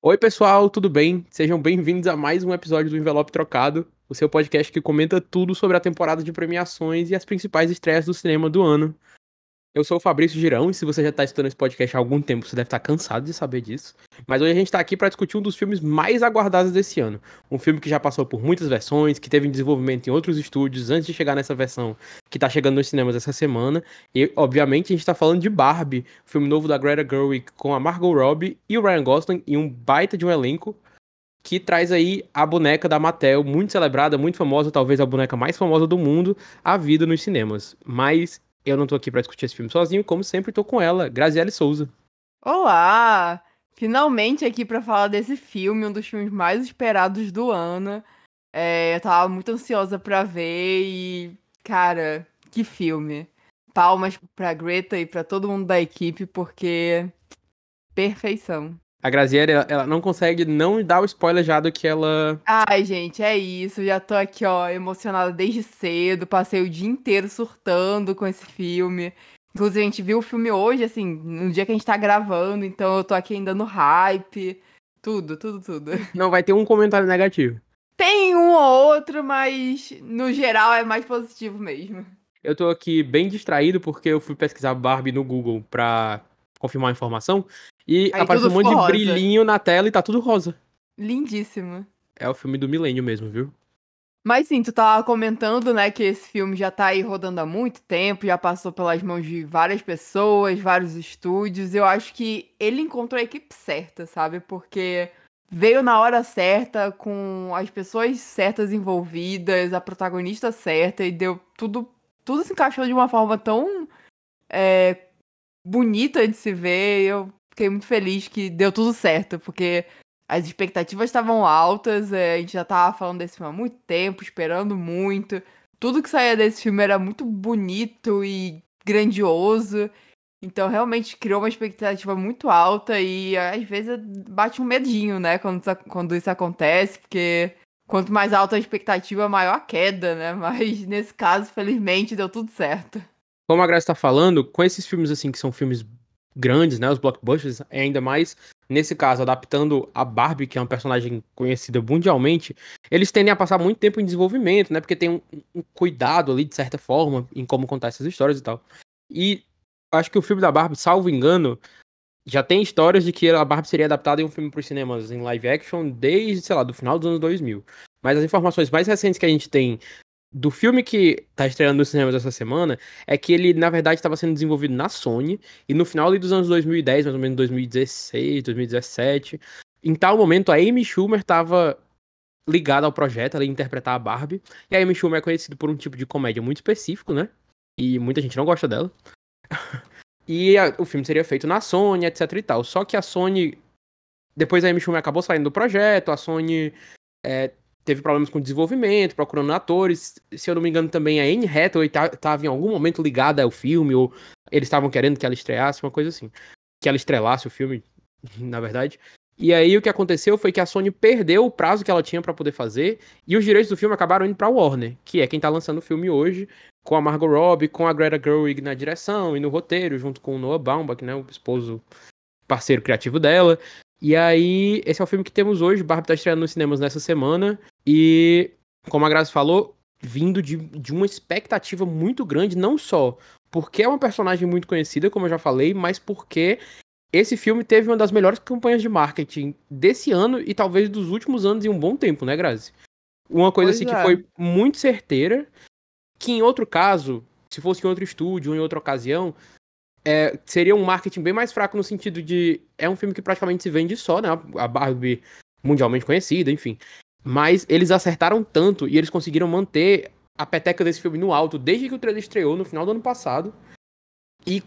Oi, pessoal, tudo bem? Sejam bem-vindos a mais um episódio do Envelope Trocado, o seu podcast que comenta tudo sobre a temporada de premiações e as principais estreias do cinema do ano. Eu sou o Fabrício Girão, e se você já está estudando esse podcast há algum tempo, você deve estar cansado de saber disso. Mas hoje a gente está aqui para discutir um dos filmes mais aguardados desse ano. Um filme que já passou por muitas versões, que teve desenvolvimento em outros estúdios antes de chegar nessa versão que está chegando nos cinemas essa semana. E, obviamente, a gente está falando de Barbie, o filme novo da Greta Gerwig com a Margot Robbie e o Ryan Gosling e um baita de um elenco que traz aí a boneca da Mattel, muito celebrada, muito famosa, talvez a boneca mais famosa do mundo, à vida nos cinemas. Mas eu não tô aqui para discutir esse filme sozinho, como sempre tô com ela, Graziele Souza. Olá! Finalmente aqui para falar desse filme, um dos filmes mais esperados do ano. É, eu tava muito ansiosa para ver e, cara, que filme. Palmas pra Greta e para todo mundo da equipe, porque perfeição. A Graziella, ela, ela não consegue não dar o spoiler já do que ela. Ai, gente, é isso. Já tô aqui, ó, emocionada desde cedo. Passei o dia inteiro surtando com esse filme. Inclusive, a gente viu o filme hoje, assim, no dia que a gente tá gravando, então eu tô aqui ainda no hype. Tudo, tudo, tudo. Não vai ter um comentário negativo. Tem um ou outro, mas no geral é mais positivo mesmo. Eu tô aqui bem distraído porque eu fui pesquisar Barbie no Google pra confirmar a informação. E Aí aparece um monte de rosa. brilhinho na tela e tá tudo rosa. Lindíssimo. É o filme do milênio mesmo, viu? Mas sim, tu tava comentando, né, que esse filme já tá aí rodando há muito tempo, já passou pelas mãos de várias pessoas, vários estúdios. Eu acho que ele encontrou a equipe certa, sabe? Porque veio na hora certa, com as pessoas certas envolvidas, a protagonista certa, e deu tudo. Tudo se encaixou de uma forma tão é, bonita de se ver. Eu fiquei muito feliz que deu tudo certo, porque as expectativas estavam altas, é, a gente já tava falando desse filme há muito tempo, esperando muito. Tudo que saía desse filme era muito bonito e grandioso. Então realmente criou uma expectativa muito alta e às vezes bate um medinho, né, quando quando isso acontece, porque quanto mais alta a expectativa, maior a queda, né? Mas nesse caso, felizmente, deu tudo certo. Como a Graça tá falando, com esses filmes assim que são filmes grandes, né, os blockbusters, é ainda mais nesse caso adaptando a Barbie, que é uma personagem conhecida mundialmente, eles tendem a passar muito tempo em desenvolvimento, né, porque tem um, um cuidado ali de certa forma em como contar essas histórias e tal. E acho que o filme da Barbie, salvo engano, já tem histórias de que a Barbie seria adaptada em um filme para os cinemas em live action desde, sei lá, do final dos anos 2000. Mas as informações mais recentes que a gente tem do filme que tá estreando nos cinemas essa semana é que ele, na verdade, estava sendo desenvolvido na Sony e no final dos anos 2010, mais ou menos 2016, 2017, em tal momento a Amy Schumer estava ligada ao projeto, ela ia interpretar a Barbie, e a Amy Schumer é conhecida por um tipo de comédia muito específico, né? E muita gente não gosta dela. e a, o filme seria feito na Sony, etc e tal. Só que a Sony depois a Amy Schumer acabou saindo do projeto, a Sony é, teve problemas com desenvolvimento, procurando atores. Se eu não me engano, também a Anne Hathaway estava em algum momento ligada ao filme, ou eles estavam querendo que ela estreasse, uma coisa assim. Que ela estrelasse o filme, na verdade. E aí o que aconteceu foi que a Sony perdeu o prazo que ela tinha para poder fazer, e os direitos do filme acabaram indo pra Warner, que é quem tá lançando o filme hoje, com a Margot Robbie, com a Greta Gerwig na direção e no roteiro, junto com o Noah Baumbach, né, o esposo parceiro criativo dela. E aí, esse é o filme que temos hoje. Barbie tá estreando nos cinemas nessa semana. E, como a Graça falou, vindo de, de uma expectativa muito grande, não só porque é uma personagem muito conhecida, como eu já falei, mas porque esse filme teve uma das melhores campanhas de marketing desse ano e talvez dos últimos anos em um bom tempo, né, Grazi? Uma coisa pois assim é. que foi muito certeira, que em outro caso, se fosse em outro estúdio ou em outra ocasião, é, seria um marketing bem mais fraco no sentido de. É um filme que praticamente se vende só, né? A Barbie mundialmente conhecida, enfim. Mas eles acertaram tanto e eles conseguiram manter a peteca desse filme no alto desde que o trailer estreou no final do ano passado. E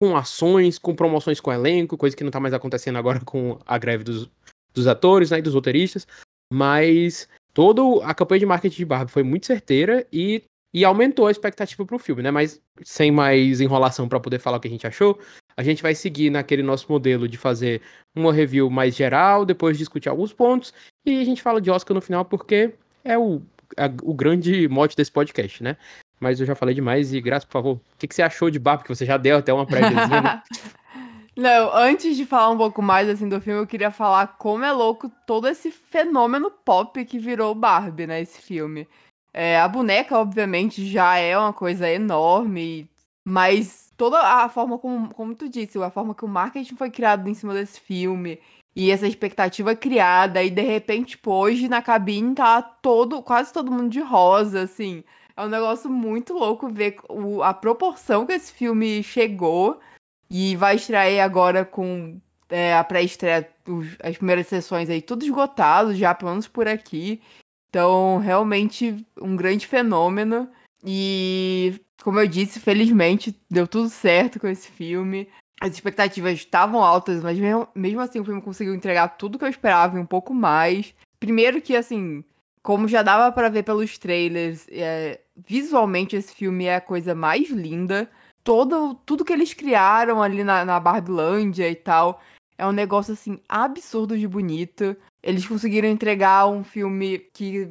com ações, com promoções com elenco, coisa que não tá mais acontecendo agora com a greve dos, dos atores né, e dos roteiristas. Mas toda a campanha de marketing de Barbie foi muito certeira e e aumentou a expectativa pro filme, né? Mas sem mais enrolação para poder falar o que a gente achou, a gente vai seguir naquele nosso modelo de fazer uma review mais geral, depois discutir alguns pontos e a gente fala de Oscar no final porque é o, a, o grande mote desse podcast, né? Mas eu já falei demais e, Graça, por favor, o que, que você achou de Barbie? Que você já deu até uma préviazinha, né? Não, antes de falar um pouco mais assim do filme, eu queria falar como é louco todo esse fenômeno pop que virou Barbie, né? Esse filme. É, a boneca, obviamente, já é uma coisa enorme, mas toda a forma como, como tu disse, a forma que o marketing foi criado em cima desse filme e essa expectativa criada, e de repente, hoje na cabine tá todo, quase todo mundo de rosa, assim. É um negócio muito louco ver o, a proporção que esse filme chegou e vai estrear agora com é, a pré-estreia, as primeiras sessões aí, tudo esgotado já, pelo menos por aqui. Então, realmente, um grande fenômeno. E, como eu disse, felizmente deu tudo certo com esse filme. As expectativas estavam altas, mas mesmo, assim o filme conseguiu entregar tudo que eu esperava e um pouco mais. Primeiro que, assim, como já dava para ver pelos trailers, é, visualmente esse filme é a coisa mais linda. Todo, tudo que eles criaram ali na, na Barbilândia e tal é um negócio assim absurdo de bonito. Eles conseguiram entregar um filme que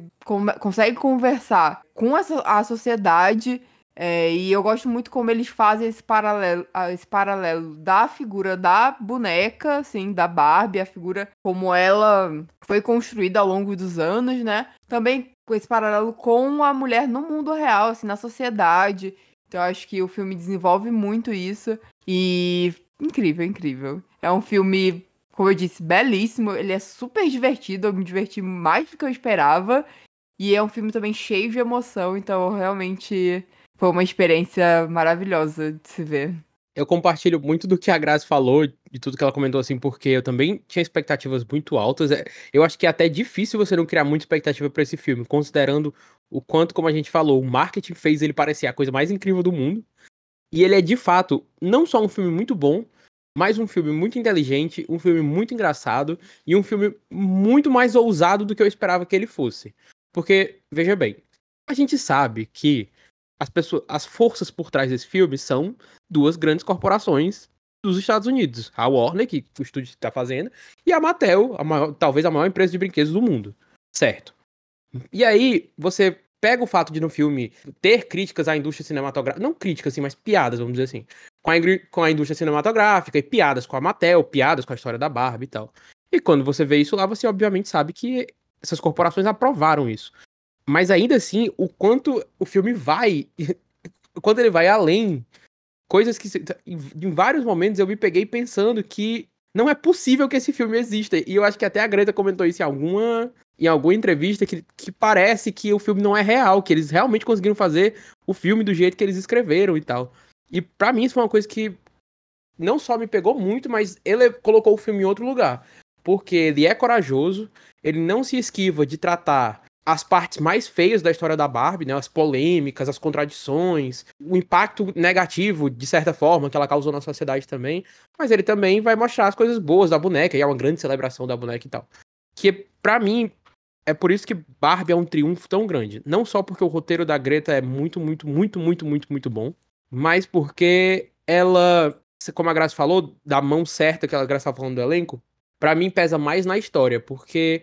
consegue conversar com essa, a sociedade. É, e eu gosto muito como eles fazem esse paralelo, esse paralelo da figura da boneca, assim, da Barbie, a figura como ela foi construída ao longo dos anos, né? Também com esse paralelo com a mulher no mundo real, assim, na sociedade. Então eu acho que o filme desenvolve muito isso. E incrível, incrível. É um filme, como eu disse, belíssimo. Ele é super divertido. Eu me diverti mais do que eu esperava. E é um filme também cheio de emoção. Então realmente foi uma experiência maravilhosa de se ver. Eu compartilho muito do que a Grazi falou, de tudo que ela comentou, assim, porque eu também tinha expectativas muito altas. É, eu acho que é até difícil você não criar muita expectativa para esse filme, considerando o quanto, como a gente falou, o marketing fez ele parecer a coisa mais incrível do mundo. E ele é, de fato, não só um filme muito bom, mas um filme muito inteligente, um filme muito engraçado e um filme muito mais ousado do que eu esperava que ele fosse. Porque, veja bem, a gente sabe que as pessoas, as forças por trás desse filme são duas grandes corporações dos Estados Unidos, a Warner, que o estúdio está fazendo, e a Mattel, a maior, talvez a maior empresa de brinquedos do mundo, certo? E aí você pega o fato de no filme ter críticas à indústria cinematográfica, não críticas assim, mas piadas, vamos dizer assim, com a, com a indústria cinematográfica e piadas com a Mattel, piadas com a história da Barbie e tal. E quando você vê isso lá, você obviamente sabe que essas corporações aprovaram isso. Mas ainda assim, o quanto o filme vai. o quanto ele vai além. Coisas que. Em vários momentos eu me peguei pensando que não é possível que esse filme exista. E eu acho que até a Greta comentou isso em alguma. Em alguma entrevista que, que parece que o filme não é real, que eles realmente conseguiram fazer o filme do jeito que eles escreveram e tal. E para mim isso foi uma coisa que não só me pegou muito, mas ele colocou o filme em outro lugar. Porque ele é corajoso, ele não se esquiva de tratar as partes mais feias da história da Barbie, né? As polêmicas, as contradições, o impacto negativo, de certa forma, que ela causou na sociedade também. Mas ele também vai mostrar as coisas boas da boneca, e é uma grande celebração da boneca e tal. Que, para mim, é por isso que Barbie é um triunfo tão grande. Não só porque o roteiro da Greta é muito, muito, muito, muito, muito, muito bom, mas porque ela, como a Graça falou, da mão certa que a Graça estava falando do elenco, para mim pesa mais na história, porque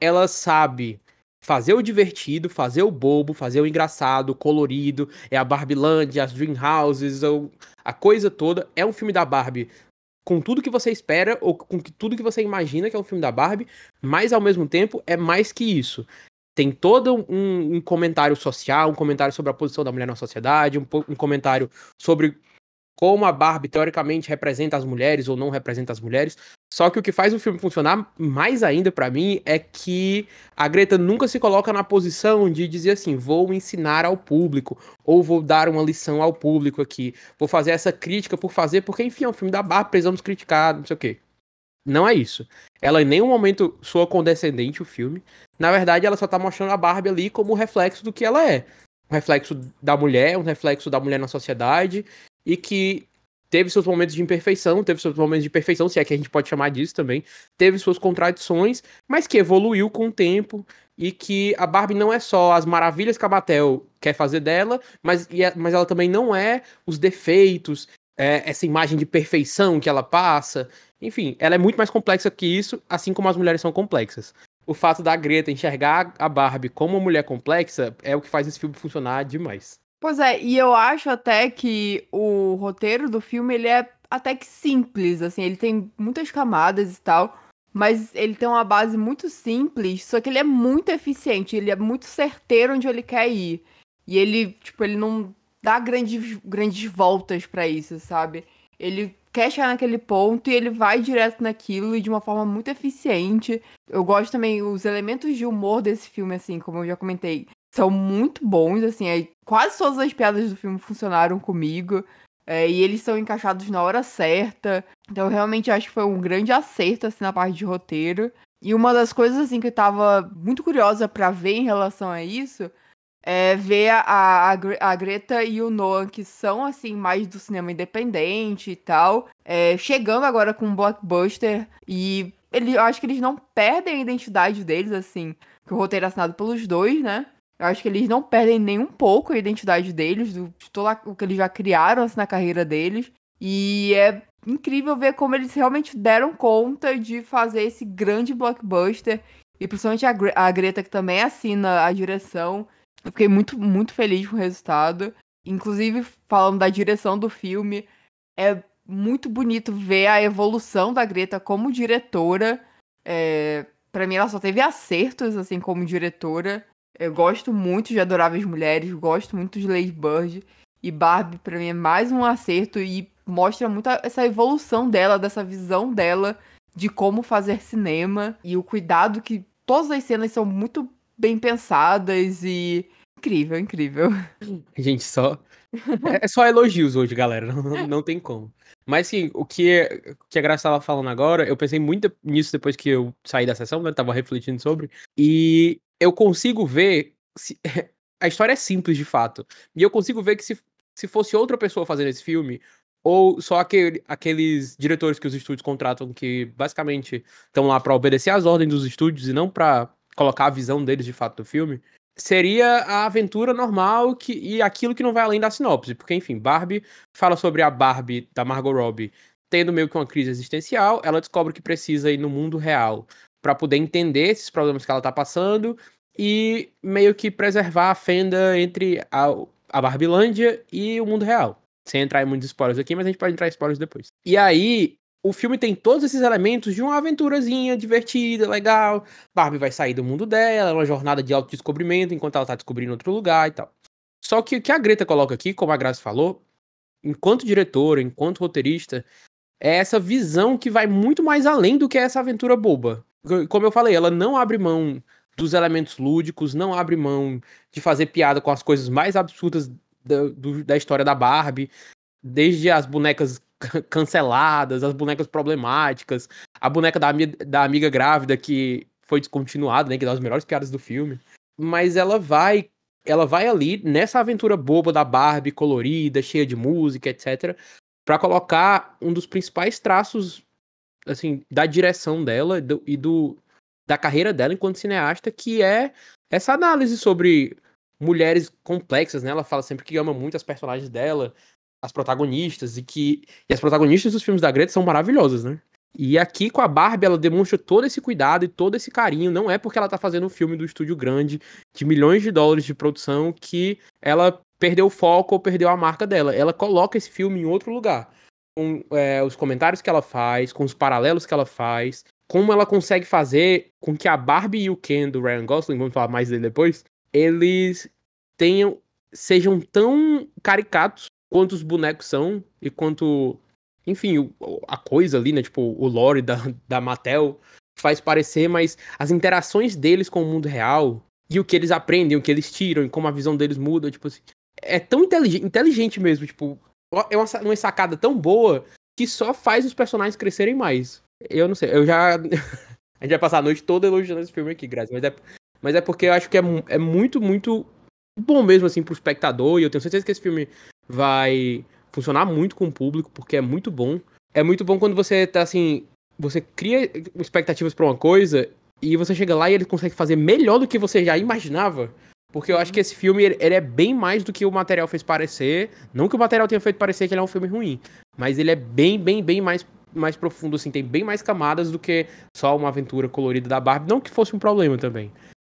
ela sabe fazer o divertido, fazer o bobo, fazer o engraçado, o colorido, é a Barbilândia, as Dream Houses, a coisa toda. É um filme da Barbie com tudo que você espera ou com tudo que você imagina que é um filme da Barbie, mas ao mesmo tempo é mais que isso. Tem todo um, um comentário social, um comentário sobre a posição da mulher na sociedade, um, um comentário sobre como a Barbie teoricamente representa as mulheres ou não representa as mulheres. Só que o que faz o filme funcionar mais ainda para mim é que a Greta nunca se coloca na posição de dizer assim, vou ensinar ao público ou vou dar uma lição ao público aqui, vou fazer essa crítica por fazer, porque enfim, é um filme da Barbie, precisamos criticar, não sei o quê. Não é isso. Ela em nenhum momento soa condescendente o filme. Na verdade, ela só tá mostrando a Barbie ali como reflexo do que ela é. Um reflexo da mulher, um reflexo da mulher na sociedade e que teve seus momentos de imperfeição, teve seus momentos de perfeição, se é que a gente pode chamar disso também, teve suas contradições, mas que evoluiu com o tempo e que a Barbie não é só as maravilhas que a Mattel quer fazer dela, mas, é, mas ela também não é os defeitos, é, essa imagem de perfeição que ela passa. Enfim, ela é muito mais complexa que isso, assim como as mulheres são complexas. O fato da Greta enxergar a Barbie como uma mulher complexa é o que faz esse filme funcionar demais. Pois é, e eu acho até que o roteiro do filme ele é até que simples, assim, ele tem muitas camadas e tal, mas ele tem uma base muito simples, só que ele é muito eficiente, ele é muito certeiro onde ele quer ir. E ele, tipo, ele não dá grandes, grandes voltas para isso, sabe? Ele quer chegar naquele ponto e ele vai direto naquilo e de uma forma muito eficiente. Eu gosto também, os elementos de humor desse filme, assim, como eu já comentei, são muito bons, assim, é, quase todas as piadas do filme funcionaram comigo. É, e eles são encaixados na hora certa. Então, eu realmente acho que foi um grande acerto, assim, na parte de roteiro. E uma das coisas, assim, que eu tava muito curiosa para ver em relação a isso é ver a, a, Greta e o Noah, que são, assim, mais do cinema independente e tal, é, chegando agora com um blockbuster. E ele, eu acho que eles não perdem a identidade deles, assim, que o roteiro é assinado pelos dois, né? Eu acho que eles não perdem nem um pouco a identidade deles, do, de todo o que eles já criaram assim, na carreira deles. E é incrível ver como eles realmente deram conta de fazer esse grande blockbuster. E principalmente a, Gre a Greta, que também assina a direção. Eu fiquei muito, muito feliz com o resultado. Inclusive, falando da direção do filme, é muito bonito ver a evolução da Greta como diretora. É, para mim, ela só teve acertos, assim, como diretora. Eu gosto muito de Adoráveis Mulheres, gosto muito de Lady Bird. E Barbie, pra mim, é mais um acerto e mostra muito essa evolução dela, dessa visão dela de como fazer cinema e o cuidado que todas as cenas são muito bem pensadas e incrível, incrível. Gente, só é, é só elogios hoje, galera, não, não tem como. Mas sim, o que, que a Graça estava falando agora, eu pensei muito nisso depois que eu saí da sessão, né? Tava refletindo sobre. E eu consigo ver. Se, a história é simples de fato. E eu consigo ver que se, se fosse outra pessoa fazendo esse filme, ou só aquele, aqueles diretores que os estúdios contratam que basicamente estão lá para obedecer às ordens dos estúdios e não para colocar a visão deles de fato do filme, seria a aventura normal que, e aquilo que não vai além da sinopse. Porque, enfim, Barbie fala sobre a Barbie da Margot Robbie tendo meio que uma crise existencial, ela descobre que precisa ir no mundo real para poder entender esses problemas que ela tá passando e meio que preservar a fenda entre a, a Barbilândia e o mundo real. Sem entrar em muitos spoilers aqui, mas a gente pode entrar em spoilers depois. E aí, o filme tem todos esses elementos de uma aventurazinha divertida, legal. Barbie vai sair do mundo dela, é uma jornada de autodescobrimento enquanto ela tá descobrindo outro lugar e tal. Só que o que a Greta coloca aqui, como a Graça falou, enquanto diretora, enquanto roteirista, é essa visão que vai muito mais além do que essa aventura boba como eu falei, ela não abre mão dos elementos lúdicos, não abre mão de fazer piada com as coisas mais absurdas da, do, da história da Barbie, desde as bonecas canceladas, as bonecas problemáticas, a boneca da, da amiga grávida que foi descontinuada, né, que é das melhores piadas do filme. Mas ela vai, ela vai ali nessa aventura boba da Barbie colorida, cheia de música, etc, para colocar um dos principais traços assim, da direção dela do, e do, da carreira dela enquanto cineasta, que é essa análise sobre mulheres complexas, né? Ela fala sempre que ama muito as personagens dela, as protagonistas, e que. E as protagonistas dos filmes da Greta são maravilhosas, né? E aqui com a Barbie, ela demonstra todo esse cuidado e todo esse carinho. Não é porque ela tá fazendo um filme do estúdio grande, de milhões de dólares de produção, que ela perdeu o foco ou perdeu a marca dela. Ela coloca esse filme em outro lugar com é, os comentários que ela faz, com os paralelos que ela faz, como ela consegue fazer com que a Barbie e o Ken do Ryan Gosling, vamos falar mais dele depois, eles tenham sejam tão caricatos quanto os bonecos são e quanto, enfim, a coisa ali, né, tipo o lore da, da Mattel faz parecer, mas as interações deles com o mundo real e o que eles aprendem, o que eles tiram e como a visão deles muda, tipo assim, é tão inteligente, inteligente mesmo, tipo, é uma, uma sacada tão boa que só faz os personagens crescerem mais. Eu não sei, eu já. a gente vai passar a noite toda elogiando esse filme aqui, Graça. Mas é, mas é porque eu acho que é, é muito, muito bom mesmo, assim, pro espectador. E eu tenho certeza que esse filme vai funcionar muito com o público, porque é muito bom. É muito bom quando você tá assim. Você cria expectativas para uma coisa e você chega lá e ele consegue fazer melhor do que você já imaginava. Porque eu acho que esse filme ele, ele, é bem mais do que o material fez parecer. Não que o material tenha feito parecer que ele é um filme ruim, mas ele é bem, bem, bem mais, mais profundo, assim, tem bem mais camadas do que só uma aventura colorida da Barbie. Não que fosse um problema também.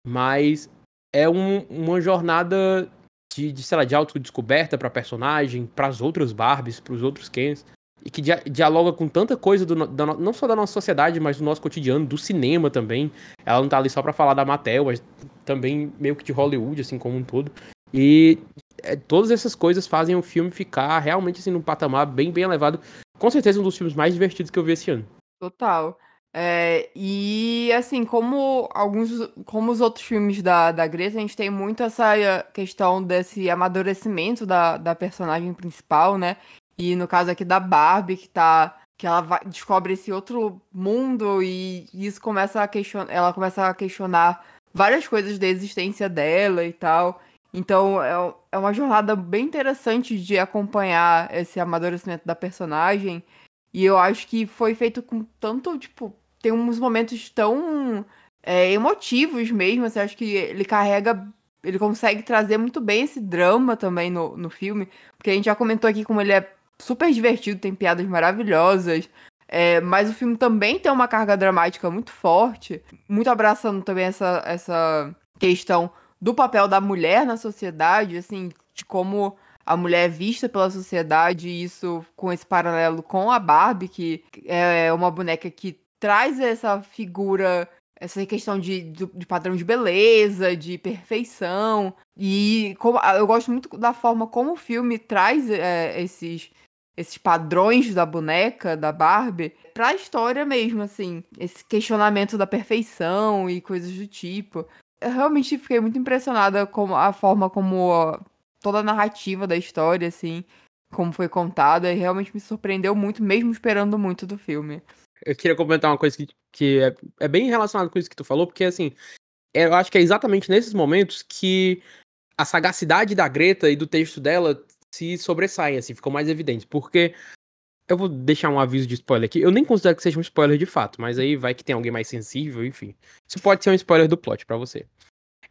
Mas é um, uma jornada de, de, sei lá, de autodescoberta pra personagem, para as outras Barbies, para os outros Kens. e que dia dialoga com tanta coisa, do, da, não só da nossa sociedade, mas do nosso cotidiano, do cinema também. Ela não tá ali só pra falar da Mattel, mas também meio que de Hollywood, assim, como um todo. E é, todas essas coisas fazem o filme ficar realmente, assim, num patamar bem, bem elevado. Com certeza um dos filmes mais divertidos que eu vi esse ano. Total. É, e assim, como alguns, como os outros filmes da, da Greta, a gente tem muito essa questão desse amadurecimento da, da personagem principal, né? E no caso aqui da Barbie, que tá. Que ela vai, descobre esse outro mundo e isso começa a questionar. Ela começa a questionar várias coisas da existência dela e tal. Então é, é uma jornada bem interessante de acompanhar esse amadurecimento da personagem. E eu acho que foi feito com tanto, tipo, tem uns momentos tão é, emotivos mesmo. Assim, acho que ele carrega. Ele consegue trazer muito bem esse drama também no, no filme. Porque a gente já comentou aqui como ele é super divertido, tem piadas maravilhosas. É, mas o filme também tem uma carga dramática muito forte, muito abraçando também essa, essa questão do papel da mulher na sociedade, assim, de como a mulher é vista pela sociedade, e isso com esse paralelo com a Barbie, que é uma boneca que traz essa figura, essa questão de, de, de padrão de beleza, de perfeição. E como, eu gosto muito da forma como o filme traz é, esses, esses padrões da boneca, da Barbie, pra história mesmo, assim. Esse questionamento da perfeição e coisas do tipo. Eu realmente fiquei muito impressionada com a forma como toda a narrativa da história, assim, como foi contada, e realmente me surpreendeu muito, mesmo esperando muito do filme eu queria comentar uma coisa que, que é, é bem relacionada com isso que tu falou, porque assim, eu acho que é exatamente nesses momentos que a sagacidade da Greta e do texto dela se sobressaem, assim, ficam mais evidentes. Porque eu vou deixar um aviso de spoiler aqui. Eu nem considero que seja um spoiler de fato, mas aí vai que tem alguém mais sensível, enfim. Isso pode ser um spoiler do plot para você.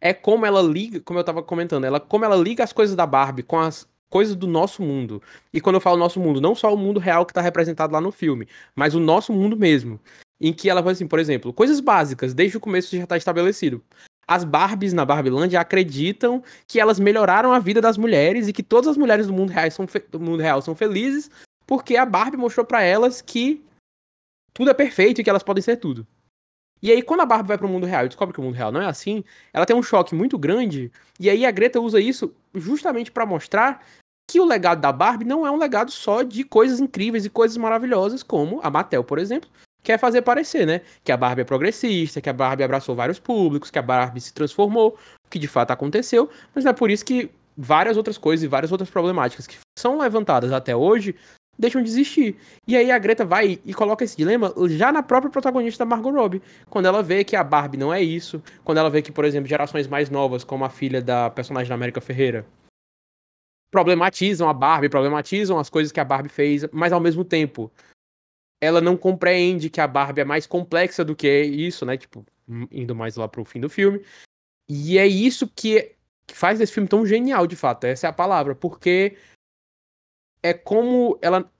É como ela liga, como eu tava comentando, ela como ela liga as coisas da Barbie com as coisas do nosso mundo. E quando eu falo nosso mundo, não só o mundo real que está representado lá no filme, mas o nosso mundo mesmo. Em que ela vai assim, por exemplo, coisas básicas, desde o começo já está estabelecido. As Barbies na Barbilândia acreditam que elas melhoraram a vida das mulheres e que todas as mulheres do mundo real são, do mundo real são felizes porque a Barbie mostrou para elas que tudo é perfeito e que elas podem ser tudo. E aí, quando a Barbie vai pro mundo real e descobre que o mundo real não é assim, ela tem um choque muito grande. E aí a Greta usa isso justamente para mostrar que o legado da Barbie não é um legado só de coisas incríveis e coisas maravilhosas, como a Mattel, por exemplo, quer fazer parecer, né? Que a Barbie é progressista, que a Barbie abraçou vários públicos, que a Barbie se transformou, o que de fato aconteceu, mas não é por isso que várias outras coisas e várias outras problemáticas que são levantadas até hoje deixam de existir. E aí a Greta vai e coloca esse dilema já na própria protagonista da Margot Robbie, quando ela vê que a Barbie não é isso, quando ela vê que, por exemplo, gerações mais novas, como a filha da personagem da América Ferreira, problematizam a Barbie, problematizam as coisas que a Barbie fez, mas ao mesmo tempo ela não compreende que a Barbie é mais complexa do que isso, né? Tipo, indo mais lá pro fim do filme. E é isso que, que faz esse filme tão genial, de fato. Essa é a palavra, porque é como ela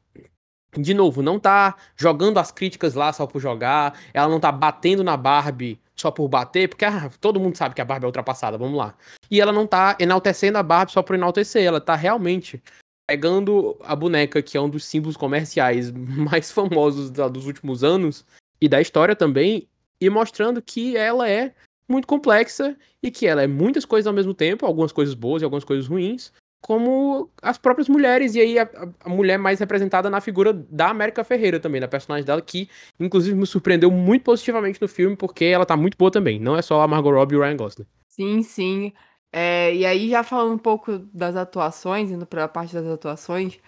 de novo, não tá jogando as críticas lá só por jogar, ela não tá batendo na Barbie só por bater, porque ah, todo mundo sabe que a Barbie é ultrapassada, vamos lá. E ela não tá enaltecendo a Barbie só por enaltecer, ela tá realmente pegando a boneca, que é um dos símbolos comerciais mais famosos dos últimos anos e da história também, e mostrando que ela é muito complexa e que ela é muitas coisas ao mesmo tempo, algumas coisas boas e algumas coisas ruins, como as próprias mulheres, e aí a, a, mulher mais representada na figura da América Ferreira também, da personagem dela, que inclusive me surpreendeu muito positivamente no filme, porque ela tá muito boa também, não é só a Margot Robbie e o Ryan Gosling. Sim, sim. É, e aí, já falando um pouco das atuações, indo pra parte das atuações,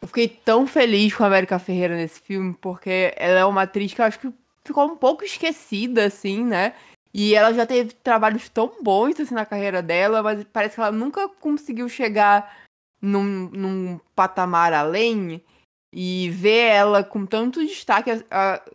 eu fiquei tão feliz com a América Ferreira nesse filme, porque ela é uma atriz que eu acho que ficou um pouco esquecida, assim, né? E ela já teve trabalhos tão bons assim na carreira dela, mas parece que ela nunca conseguiu chegar num, num patamar além. E ver ela com tanto destaque.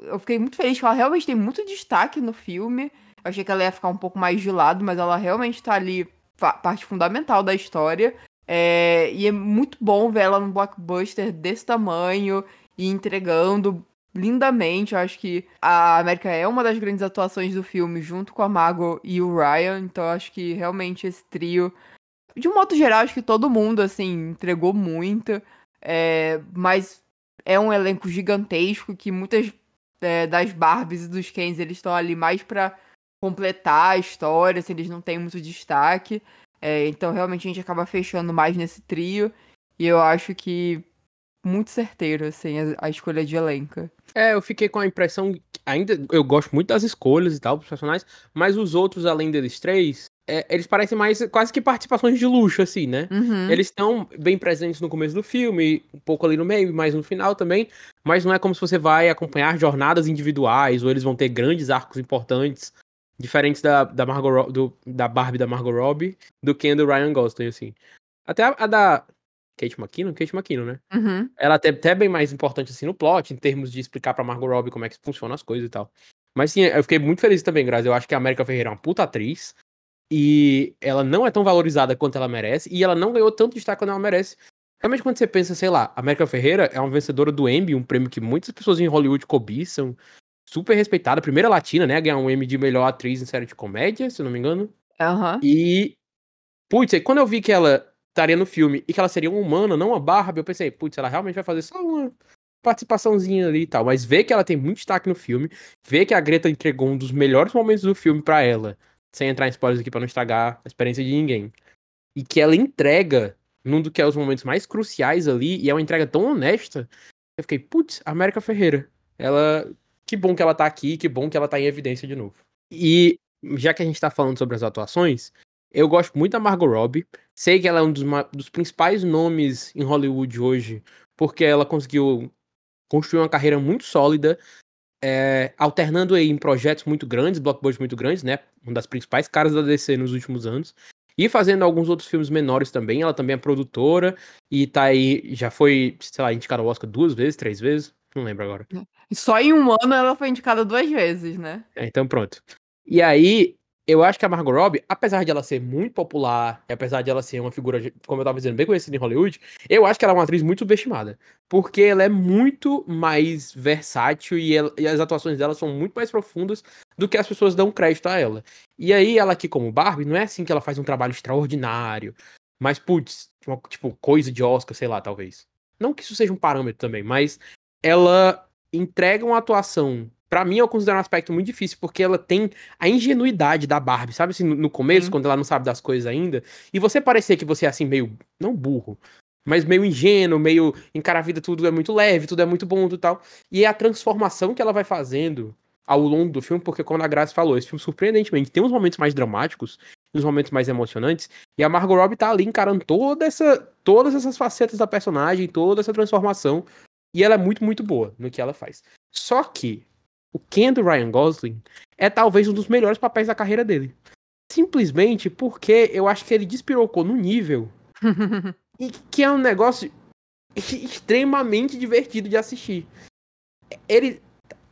Eu fiquei muito feliz que ela realmente tem muito destaque no filme. Eu achei que ela ia ficar um pouco mais de lado, mas ela realmente tá ali, parte fundamental da história. É, e é muito bom ver ela num blockbuster desse tamanho e entregando lindamente. Eu acho que a América é uma das grandes atuações do filme, junto com a Mago e o Ryan. Então eu acho que realmente esse trio. De um modo geral, acho que todo mundo, assim, entregou muito. É, mas é um elenco gigantesco que muitas é, das Barbies e dos Kens eles estão ali mais para completar a história, se assim, eles não têm muito destaque. É, então realmente a gente acaba fechando mais nesse trio. E eu acho que muito certeiro, assim, a, a escolha de elenco. É, eu fiquei com a impressão. Ainda eu gosto muito das escolhas e tal, dos personagens, mas os outros, além deles três, é, eles parecem mais quase que participações de luxo, assim, né? Uhum. Eles estão bem presentes no começo do filme, um pouco ali no meio, mais no final também, mas não é como se você vai acompanhar jornadas individuais, ou eles vão ter grandes arcos importantes, diferentes da, da, Margot, do, da Barbie da Margot Robbie, do Ken do Ryan Gosling, assim. Até a, a da Kate McKinnon, Kate McKinnon, né? Uhum. Ela até, até bem mais importante assim no plot, em termos de explicar pra Margot Robbie como é que funcionam as coisas e tal. Mas sim, eu fiquei muito feliz também, Grazi. Eu acho que a América Ferreira é uma puta atriz. E ela não é tão valorizada quanto ela merece. E ela não ganhou tanto destaque quanto ela merece. Realmente, quando você pensa, sei lá, a América Ferreira é uma vencedora do Emmy, um prêmio que muitas pessoas em Hollywood cobiçam. Super respeitada, primeira latina, né? A ganhar um Emmy de melhor atriz em série de comédia, se eu não me engano. Uhum. E. Putz, aí quando eu vi que ela estaria no filme e que ela seria uma humana, não uma Barbie, eu pensei, putz, ela realmente vai fazer só uma participaçãozinha ali e tal. Mas ver que ela tem muito destaque no filme, ver que a Greta entregou um dos melhores momentos do filme para ela, sem entrar em spoilers aqui pra não estragar a experiência de ninguém, e que ela entrega num do que é os momentos mais cruciais ali, e é uma entrega tão honesta, eu fiquei, putz, América Ferreira, ela. Que bom que ela tá aqui, que bom que ela tá em evidência de novo. E já que a gente tá falando sobre as atuações, eu gosto muito da Margot Robbie. Sei que ela é um dos, dos principais nomes em Hollywood hoje, porque ela conseguiu construir uma carreira muito sólida, é, alternando aí em projetos muito grandes, blockbusters muito grandes, né? Uma das principais caras da DC nos últimos anos. E fazendo alguns outros filmes menores também. Ela também é produtora e tá aí, já foi, sei lá, indicada ao Oscar duas vezes, três vezes, não lembro agora. Só em um ano ela foi indicada duas vezes, né? É, então pronto. E aí, eu acho que a Margot Robbie, apesar de ela ser muito popular, e apesar de ela ser uma figura, como eu tava dizendo, bem conhecida em Hollywood, eu acho que ela é uma atriz muito subestimada. Porque ela é muito mais versátil e, ela, e, as atuações dela são muito mais profundas do que as pessoas dão crédito a ela. E aí, ela aqui como Barbie, não é assim que ela faz um trabalho extraordinário, mas, putz, tipo, coisa de Oscar, sei lá, talvez. Não que isso seja um parâmetro também, mas ela entrega uma atuação para mim eu considero um aspecto muito difícil, porque ela tem a ingenuidade da Barbie, sabe assim, no começo, Sim. quando ela não sabe das coisas ainda, e você parecer que você é assim, meio, não burro, mas meio ingênuo, meio encara a vida tudo é muito leve, tudo é muito bom e tal. E é a transformação que ela vai fazendo ao longo do filme, porque como a Graça falou, esse filme surpreendentemente tem uns momentos mais dramáticos, uns momentos mais emocionantes, e a Margot Robbie tá ali encarando toda essa, todas essas facetas da personagem, toda essa transformação, e ela é muito, muito boa no que ela faz. Só que o Ken do Ryan Gosling é talvez um dos melhores papéis da carreira dele. Simplesmente porque eu acho que ele despirocou no nível e que é um negócio extremamente divertido de assistir. Ele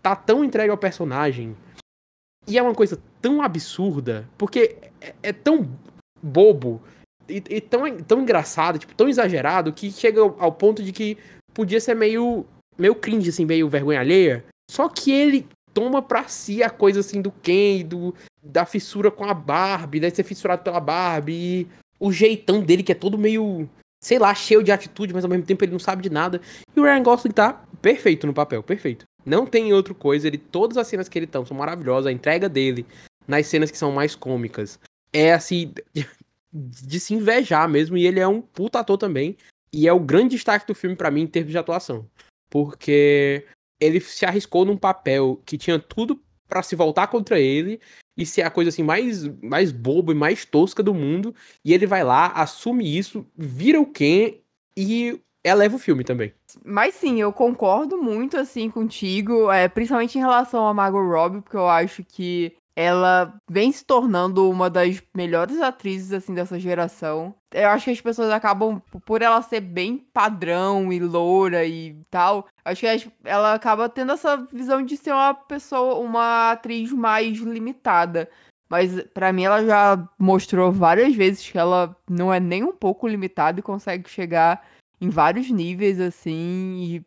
tá tão entregue ao personagem e é uma coisa tão absurda, porque é, é tão bobo e, e, tão, tão engraçado, tipo, tão exagerado, que chega ao, ao ponto de que podia ser meio, meio cringe, assim, meio vergonha alheia. Só que ele toma pra si a coisa assim do Ken, do, da fissura com a Barbie, deve ser fissurado pela Barbie, o jeitão dele que é todo meio, sei lá, cheio de atitude, mas ao mesmo tempo ele não sabe de nada. E o Ryan Gosling tá perfeito no papel, perfeito. Não tem outra coisa, ele todas as cenas que ele tá são maravilhosas, a entrega dele nas cenas que são mais cômicas é assim de se invejar mesmo, e ele é um puta ator também. E é o grande destaque do filme para mim em termos de atuação. Porque ele se arriscou num papel que tinha tudo para se voltar contra ele e ser a coisa assim mais mais boba e mais tosca do mundo, e ele vai lá, assume isso, vira o Ken e eleva o filme também. Mas sim, eu concordo muito assim contigo, é, principalmente em relação a Margot Robbie, porque eu acho que ela vem se tornando uma das melhores atrizes assim dessa geração. Eu acho que as pessoas acabam por ela ser bem padrão e loura e tal. Acho que ela acaba tendo essa visão de ser uma pessoa, uma atriz mais limitada. Mas para mim ela já mostrou várias vezes que ela não é nem um pouco limitada e consegue chegar em vários níveis assim e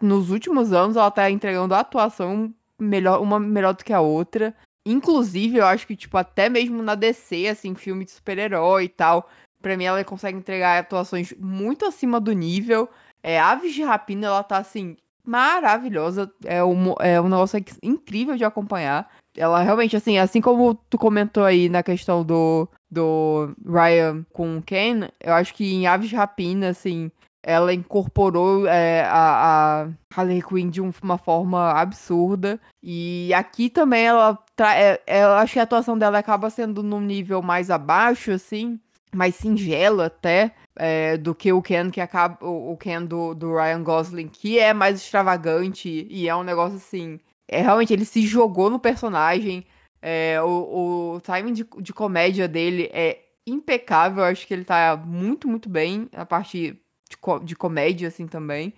nos últimos anos ela tá entregando a atuação melhor, uma melhor do que a outra. Inclusive, eu acho que, tipo, até mesmo na DC, assim, filme de super-herói e tal, pra mim ela consegue entregar atuações muito acima do nível. É, Aves de Rapina, ela tá assim, maravilhosa. É um, é um negócio incrível de acompanhar. Ela realmente, assim, assim como tu comentou aí na questão do, do Ryan com o Ken, eu acho que em Aves de Rapina, assim, ela incorporou é, a, a Harley Quinn de uma forma absurda. E aqui também ela. É, é, eu acho que a atuação dela acaba sendo num nível mais abaixo, assim, mais singelo até. É, do que o Ken que acaba o, Ken do, do Ryan Gosling que é mais extravagante e é um negócio assim é realmente ele se jogou no personagem é, o, o timing de, de comédia dele é impecável acho que ele tá muito muito bem a parte de, de comédia, assim, também.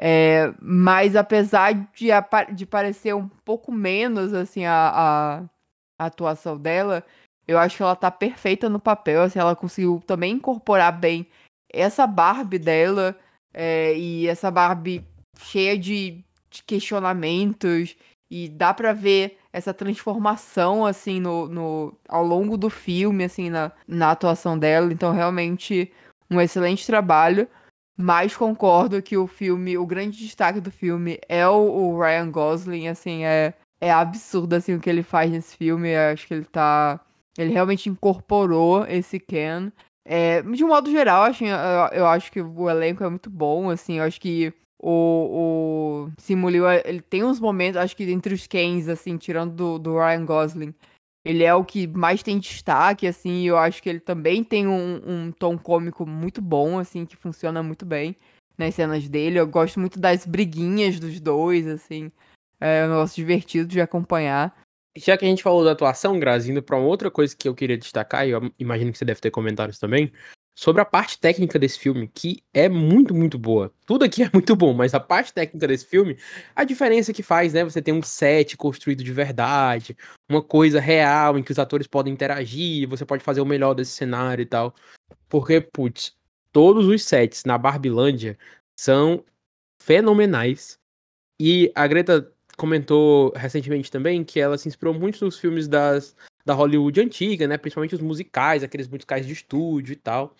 É, mas apesar de, de parecer um pouco menos, assim, a, a, atuação dela, eu acho que ela tá perfeita no papel, assim, ela conseguiu também incorporar bem essa Barbie dela, é, e essa Barbie cheia de, de, questionamentos, e dá pra ver essa transformação, assim, no, no, ao longo do filme, assim, na, na atuação dela, então realmente um excelente trabalho. Mas concordo que o filme, o grande destaque do filme é o, Ryan Gosling, assim, é, é absurdo assim o que ele faz nesse filme. Eu acho que ele tá. Ele realmente incorporou esse Ken. É, de um modo geral, assim, eu, eu acho que o elenco é muito bom, assim, eu acho que o, o Simu Liu, ele tem uns momentos, acho que entre os Kens, assim, tirando do, do Ryan Gosling, ele é o que mais tem destaque, assim, eu acho que ele também tem um, um tom cômico muito bom, assim, que funciona muito bem nas cenas dele. Eu gosto muito das briguinhas dos dois, assim. É um negócio divertido de acompanhar. Já que a gente falou da atuação, Grazi, indo pra uma outra coisa que eu queria destacar, e eu imagino que você deve ter comentários também, sobre a parte técnica desse filme, que é muito, muito boa. Tudo aqui é muito bom, mas a parte técnica desse filme, a diferença que faz, né? Você tem um set construído de verdade, uma coisa real em que os atores podem interagir, você pode fazer o melhor desse cenário e tal. Porque, putz, todos os sets na Barbilândia são fenomenais. E a Greta comentou recentemente também que ela se inspirou muito nos filmes das da Hollywood antiga, né? Principalmente os musicais, aqueles musicais de estúdio e tal.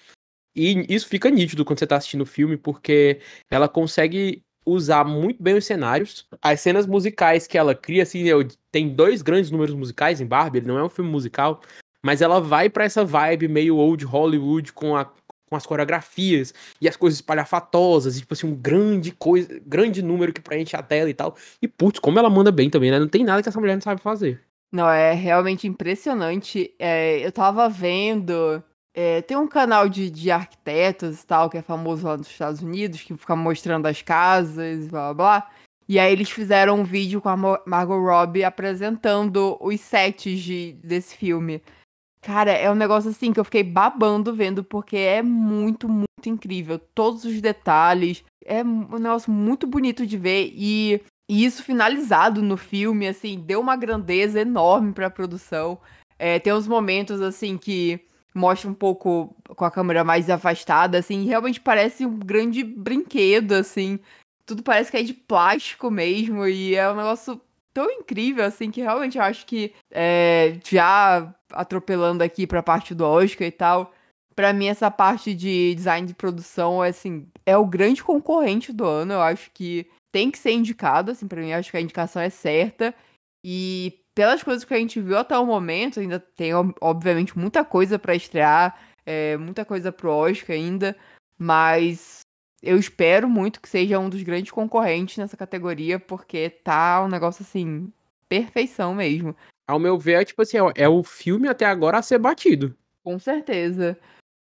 E isso fica nítido quando você tá assistindo o filme, porque ela consegue usar muito bem os cenários. As cenas musicais que ela cria, assim, tem dois grandes números musicais em Barbie, ele não é um filme musical, mas ela vai para essa vibe meio old Hollywood com a com as coreografias e as coisas espalhafatosas, e, tipo assim, um grande coisa, grande número que preenche a tela e tal. E putz, como ela manda bem também, né? Não tem nada que essa mulher não sabe fazer. Não, é realmente impressionante. É, eu tava vendo. É, tem um canal de, de arquitetos e tal, que é famoso lá nos Estados Unidos, que fica mostrando as casas blá blá blá. E aí eles fizeram um vídeo com a Margot Robbie apresentando os sets de, desse filme. Cara, é um negócio assim que eu fiquei babando vendo, porque é muito, muito incrível. Todos os detalhes. É um negócio muito bonito de ver. E e isso finalizado no filme, assim, deu uma grandeza enorme pra produção. É, tem uns momentos, assim, que mostra um pouco com a câmera mais afastada, assim, realmente parece um grande brinquedo, assim. Tudo parece que é de plástico mesmo, e é um negócio tão incrível, assim, que realmente eu acho que, é, já atropelando aqui pra parte do Oscar e tal, para mim essa parte de design de produção, assim, é o grande concorrente do ano. Eu acho que tem que ser indicado, assim, pra mim acho que a indicação é certa. E pelas coisas que a gente viu até o momento, ainda tem, obviamente, muita coisa para estrear, é, muita coisa pro Oscar ainda, mas eu espero muito que seja um dos grandes concorrentes nessa categoria, porque tá um negócio assim, perfeição mesmo. Ao meu ver, é tipo assim, é o filme até agora a ser batido. Com certeza.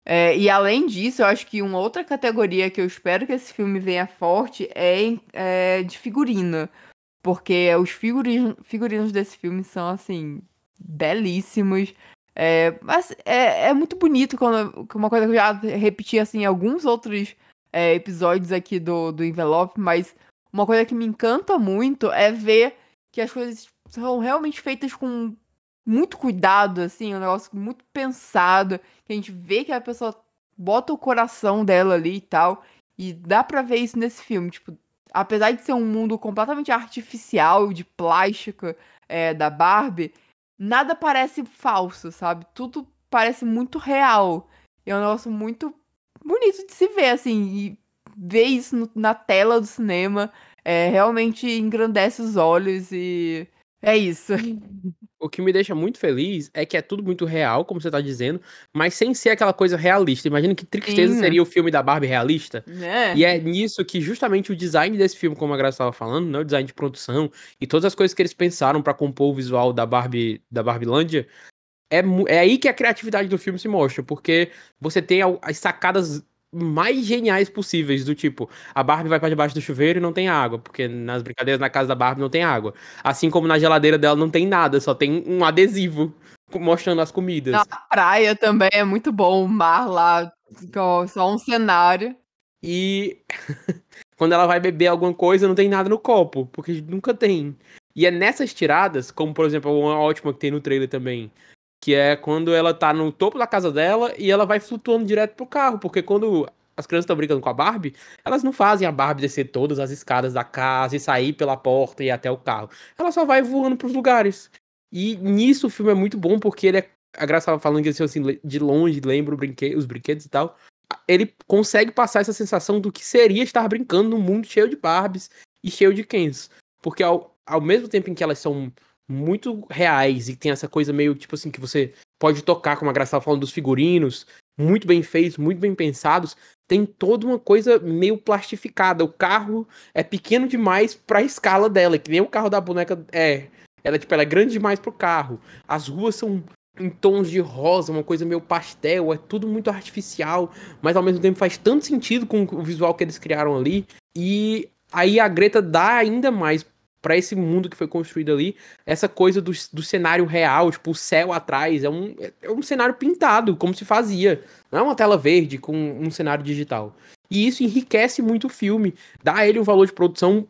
É, e além disso, eu acho que uma outra categoria que eu espero que esse filme venha forte é, é de figurino. Porque os figurinos, figurinos desse filme são, assim, belíssimos. É, mas é, é muito bonito quando uma coisa que eu já repeti assim em alguns outros é, episódios aqui do, do Envelope, mas uma coisa que me encanta muito é ver que as coisas são realmente feitas com muito cuidado, assim, um negócio muito pensado, que a gente vê que a pessoa bota o coração dela ali e tal. E dá pra ver isso nesse filme, tipo, apesar de ser um mundo completamente artificial, de plástico, é, da Barbie, nada parece falso, sabe? Tudo parece muito real. E é um negócio muito bonito de se ver, assim. E ver isso no, na tela do cinema é, realmente engrandece os olhos e é isso. O que me deixa muito feliz é que é tudo muito real, como você tá dizendo, mas sem ser aquela coisa realista. Imagina que tristeza Sim. seria o filme da Barbie realista. É. E é nisso que justamente o design desse filme, como a Graça estava falando, né, o design de produção e todas as coisas que eles pensaram para compor o visual da Barbie, da Barbilândia, é, é aí que a criatividade do filme se mostra, porque você tem as sacadas mais geniais possíveis, do tipo, a Barbie vai para debaixo do chuveiro e não tem água, porque nas brincadeiras na casa da Barbie não tem água. Assim como na geladeira dela não tem nada, só tem um adesivo mostrando as comidas. Na praia também é muito bom, o mar lá, só um cenário. E quando ela vai beber alguma coisa, não tem nada no copo, porque nunca tem. E é nessas tiradas, como por exemplo, uma ótima que tem no trailer também, que é quando ela tá no topo da casa dela e ela vai flutuando direto pro carro, porque quando as crianças estão brincando com a Barbie, elas não fazem a Barbie descer todas as escadas da casa e sair pela porta e ir até o carro. Ela só vai voando pros lugares. E nisso o filme é muito bom, porque ele é. A Graça tava falando que assim, de longe lembra brinque... os brinquedos e tal. Ele consegue passar essa sensação do que seria estar brincando num mundo cheio de Barbies e cheio de Kens. Porque ao, ao mesmo tempo em que elas são muito reais e tem essa coisa meio tipo assim que você pode tocar, como a Graça falando dos figurinos, muito bem feitos, muito bem pensados, tem toda uma coisa meio plastificada. O carro é pequeno demais para a escala dela, que nem o carro da boneca é. Ela tipo, ela é grande demais pro carro. As ruas são em tons de rosa, uma coisa meio pastel, é tudo muito artificial, mas ao mesmo tempo faz tanto sentido com o visual que eles criaram ali. E aí a Greta dá ainda mais para esse mundo que foi construído ali, essa coisa do, do cenário real, tipo, o céu atrás, é um, é um cenário pintado, como se fazia. Não é uma tela verde com um cenário digital. E isso enriquece muito o filme, dá a ele um valor de produção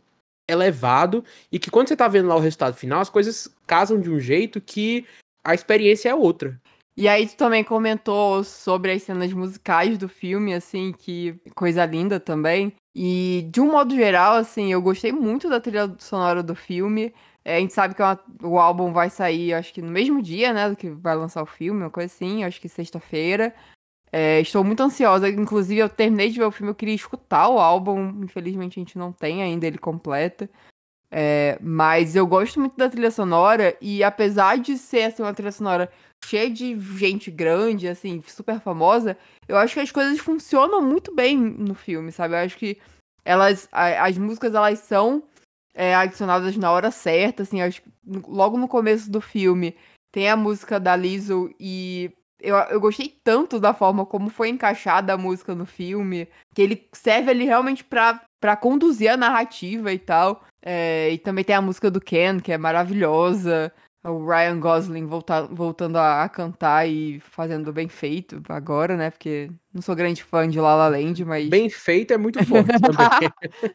elevado, e que quando você tá vendo lá o resultado final, as coisas casam de um jeito que a experiência é outra. E aí tu também comentou sobre as cenas musicais do filme, assim, que coisa linda também. E de um modo geral, assim, eu gostei muito da trilha sonora do filme. É, a gente sabe que é uma, o álbum vai sair, acho que no mesmo dia, né, do que vai lançar o filme, uma coisa assim, acho que sexta-feira. É, estou muito ansiosa, inclusive eu terminei de ver o filme, eu queria escutar o álbum, infelizmente a gente não tem ainda ele completo. É, mas eu gosto muito da trilha sonora, e apesar de ser assim, uma trilha sonora cheia de gente grande, assim, super famosa, eu acho que as coisas funcionam muito bem no filme, sabe? Eu acho que elas, as músicas, elas são é, adicionadas na hora certa, assim, acho logo no começo do filme tem a música da Lizzo e eu, eu gostei tanto da forma como foi encaixada a música no filme, que ele serve ali realmente pra, pra conduzir a narrativa e tal. É, e também tem a música do Ken, que é maravilhosa o Ryan Gosling volta, voltando a, a, cantar e fazendo bem feito agora, né? Porque não sou grande fã de La La Land, mas... Bem feito é muito forte também.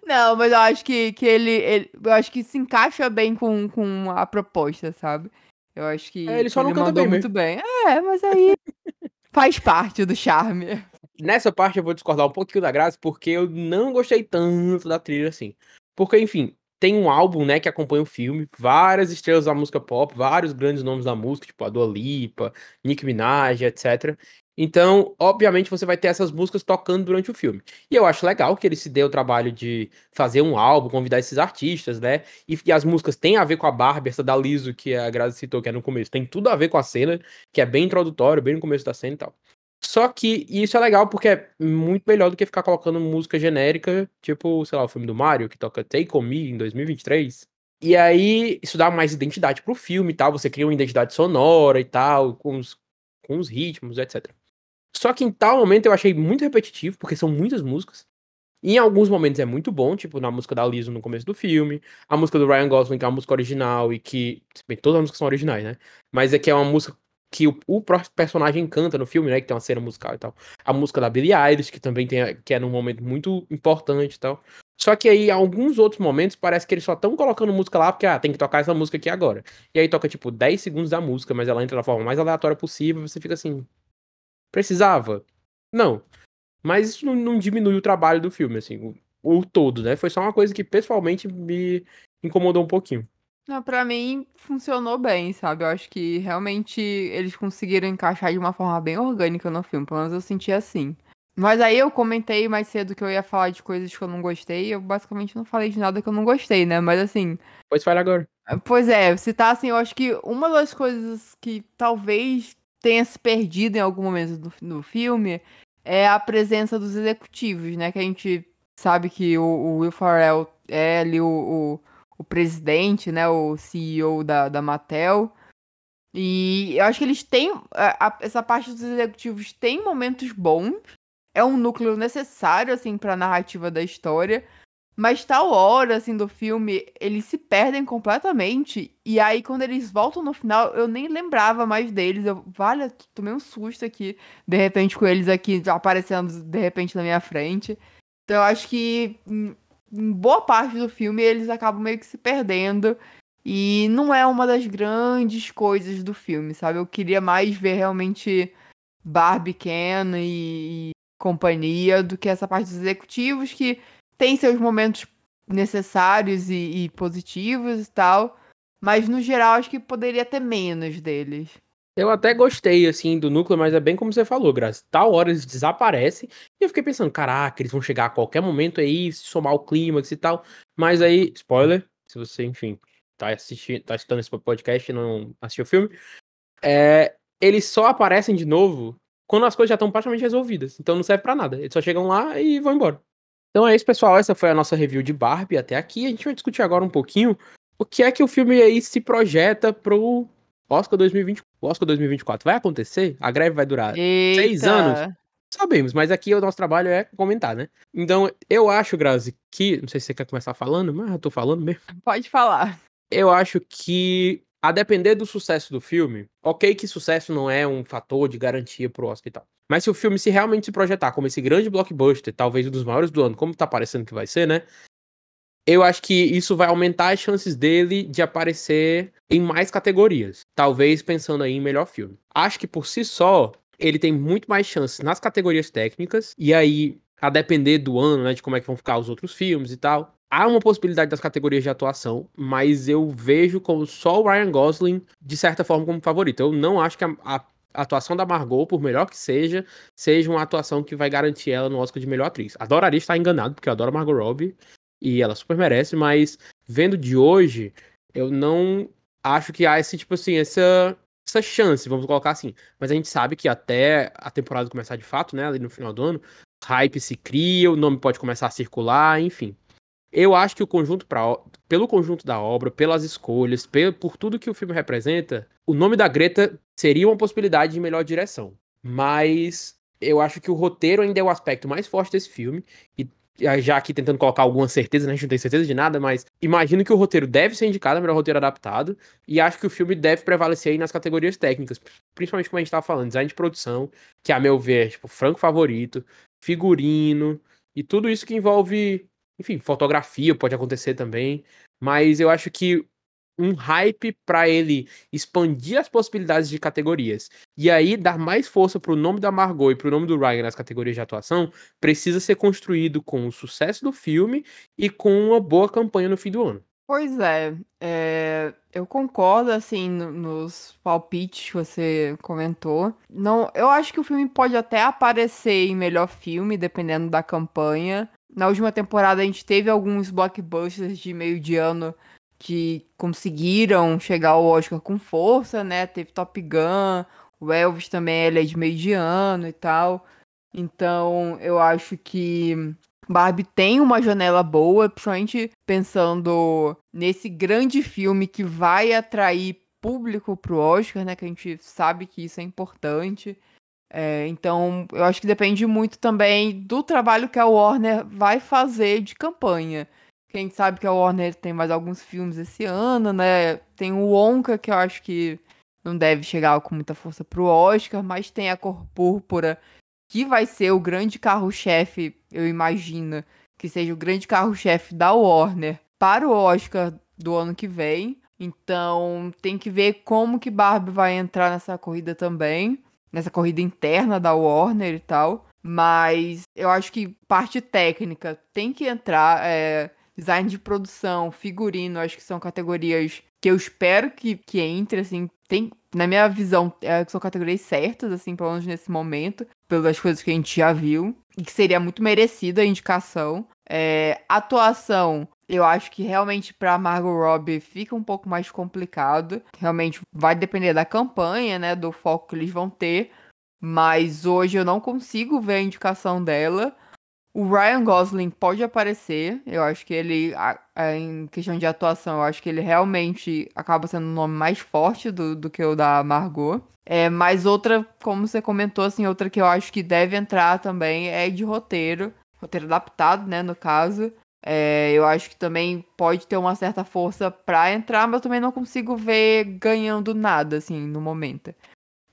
não, mas eu acho que, que ele, ele, Eu acho que se encaixa bem com, com a proposta, sabe? Eu acho que... É, ele só não canta bem muito bem. É, mas aí faz parte do charme. Nessa parte eu vou discordar um pouquinho da Graça, porque eu não gostei tanto da trilha assim. Porque, enfim, tem um álbum, né, que acompanha o filme, várias estrelas da música pop, vários grandes nomes da música, tipo a Dua Lipa, Nicki Minaj, etc. Então, obviamente, você vai ter essas músicas tocando durante o filme. E eu acho legal que ele se dê o trabalho de fazer um álbum, convidar esses artistas, né? E, e as músicas têm a ver com a Barbie, essa da Liso, que a Grazi citou, que é no começo. Tem tudo a ver com a cena, que é bem introdutório, bem no começo da cena e tal. Só que isso é legal porque é muito melhor do que ficar colocando música genérica, tipo, sei lá, o filme do Mario, que toca Take On Me em 2023. E aí, isso dá mais identidade pro filme e tal, você cria uma identidade sonora e tal, com os, com os ritmos, etc. Só que em tal momento eu achei muito repetitivo, porque são muitas músicas. E em alguns momentos é muito bom, tipo na música da Lizzo no começo do filme, a música do Ryan Gosling, que é uma música original e que. Bem, todas as músicas são originais, né? Mas é que é uma música que o, o próprio personagem canta no filme, né? Que tem uma cena musical e tal. A música da Billie Eilish, que também tem, que é num momento muito importante e tal. Só que aí, alguns outros momentos, parece que eles só estão colocando música lá porque, ah, tem que tocar essa música aqui agora. E aí toca, tipo, 10 segundos da música, mas ela entra da forma mais aleatória possível, você fica assim. Precisava? Não. Mas isso não, não diminui o trabalho do filme, assim, o, o todo, né? Foi só uma coisa que, pessoalmente, me incomodou um pouquinho. Não, pra mim funcionou bem, sabe? Eu acho que realmente eles conseguiram encaixar de uma forma bem orgânica no filme, pelo menos eu senti assim. Mas aí eu comentei mais cedo que eu ia falar de coisas que eu não gostei. Eu basicamente não falei de nada que eu não gostei, né? Mas assim. Pois fala agora. Pois é, se tá assim, eu acho que uma das coisas que talvez tenha se perdido em algum momento do, do filme é a presença dos executivos, né? Que a gente sabe que o, o Will Ferrell é ali o, o, o, presidente, né? O CEO da, da Mattel. E eu acho que eles têm. A, a, essa parte dos executivos tem momentos bons. É um núcleo necessário, assim, pra narrativa da história. Mas tal hora, assim, do filme, eles se perdem completamente. E aí, quando eles voltam no final, eu nem lembrava mais deles. Eu, vale, tomei um susto aqui, de repente, com eles aqui aparecendo, de repente, na minha frente. Então, eu acho que em, boa parte do filme, eles acabam meio que se perdendo. E não é uma das grandes coisas do filme, sabe? Eu queria mais ver realmente Barbie, Ken e, e companhia do que essa parte dos executivos que tem seus momentos necessários e, e positivos e tal, mas no geral acho que poderia ter menos deles. Eu até gostei, assim, do núcleo, mas é bem como você falou, Graça. Tal hora eles desaparecem. E eu fiquei pensando, caraca, eles vão chegar a qualquer momento aí, somar o clímax e tal. Mas aí, spoiler, se você, enfim, tá assistindo, tá assistindo esse podcast e não assistiu o filme, é, eles só aparecem de novo quando as coisas já estão praticamente resolvidas. Então não serve para nada. Eles só chegam lá e vão embora. Então é isso, pessoal. Essa foi a nossa review de Barbie até aqui. A gente vai discutir agora um pouquinho o que é que o filme aí se projeta pro Oscar 2020, Oscar 2024. Vai acontecer? A greve vai durar Eita. seis anos? Sabemos, mas aqui o nosso trabalho é comentar, né? Então, eu acho, Grazi, que. Não sei se você quer começar falando, mas eu tô falando mesmo. Pode falar. Eu acho que, a depender do sucesso do filme, ok que sucesso não é um fator de garantia pro Oscar e tal. Mas se o filme se realmente se projetar como esse grande blockbuster, talvez um dos maiores do ano, como tá parecendo que vai ser, né? Eu acho que isso vai aumentar as chances dele de aparecer em mais categorias. Talvez pensando aí em melhor filme. Acho que por si só, ele tem muito mais chances nas categorias técnicas. E aí, a depender do ano, né, de como é que vão ficar os outros filmes e tal. Há uma possibilidade das categorias de atuação, mas eu vejo como só o Ryan Gosling, de certa forma, como favorito. Eu não acho que a, a atuação da Margot, por melhor que seja, seja uma atuação que vai garantir ela no Oscar de melhor atriz. Adoraria estar enganado, porque eu adoro Margot Robbie e ela super merece, mas vendo de hoje, eu não acho que há esse tipo assim, essa essa chance, vamos colocar assim. Mas a gente sabe que até a temporada começar de fato, né, ali no final do ano, hype se cria, o nome pode começar a circular, enfim. Eu acho que o conjunto pra, pelo conjunto da obra, pelas escolhas, por, por tudo que o filme representa, o nome da Greta seria uma possibilidade de melhor direção. Mas eu acho que o roteiro ainda é o aspecto mais forte desse filme. E já aqui tentando colocar alguma certeza, né? A gente não tem certeza de nada, mas imagino que o roteiro deve ser indicado, melhor roteiro adaptado. E acho que o filme deve prevalecer aí nas categorias técnicas, principalmente como a gente tava falando, design de produção, que a meu ver é tipo franco favorito, figurino e tudo isso que envolve enfim, fotografia pode acontecer também. Mas eu acho que um hype para ele expandir as possibilidades de categorias e aí dar mais força para o nome da Margot e para o nome do Ryan nas categorias de atuação precisa ser construído com o sucesso do filme e com uma boa campanha no fim do ano. Pois é, é eu concordo assim nos palpites que você comentou. Não, eu acho que o filme pode até aparecer em melhor filme dependendo da campanha, na última temporada a gente teve alguns blockbusters de meio de ano que conseguiram chegar ao Oscar com força, né? Teve Top Gun, o Elvis também ele é de meio de ano e tal. Então eu acho que Barbie tem uma janela boa, principalmente pensando nesse grande filme que vai atrair público pro Oscar, né? Que a gente sabe que isso é importante. É, então, eu acho que depende muito também do trabalho que a Warner vai fazer de campanha. Quem sabe que a Warner tem mais alguns filmes esse ano, né? Tem o Wonka, que eu acho que não deve chegar com muita força pro Oscar, mas tem a Cor Púrpura, que vai ser o grande carro-chefe, eu imagino, que seja o grande carro-chefe da Warner para o Oscar do ano que vem. Então, tem que ver como que Barbie vai entrar nessa corrida também nessa corrida interna da Warner e tal. Mas eu acho que parte técnica tem que entrar. É, design de produção, figurino, acho que são categorias que eu espero que, que entre, assim. Tem, na minha visão, é, são categorias certas, assim, pelo menos nesse momento, pelas coisas que a gente já viu, e que seria muito merecida a indicação. É, atuação, eu acho que realmente para Margot Robbie fica um pouco mais complicado. Realmente vai depender da campanha, né, do foco que eles vão ter. Mas hoje eu não consigo ver a indicação dela. O Ryan Gosling pode aparecer. Eu acho que ele, em questão de atuação, eu acho que ele realmente acaba sendo um nome mais forte do, do que o da Margot. É, mas outra, como você comentou, assim, outra que eu acho que deve entrar também é de roteiro. Roteiro adaptado, né, no caso. É, eu acho que também pode ter uma certa força pra entrar, mas também não consigo ver ganhando nada, assim, no momento.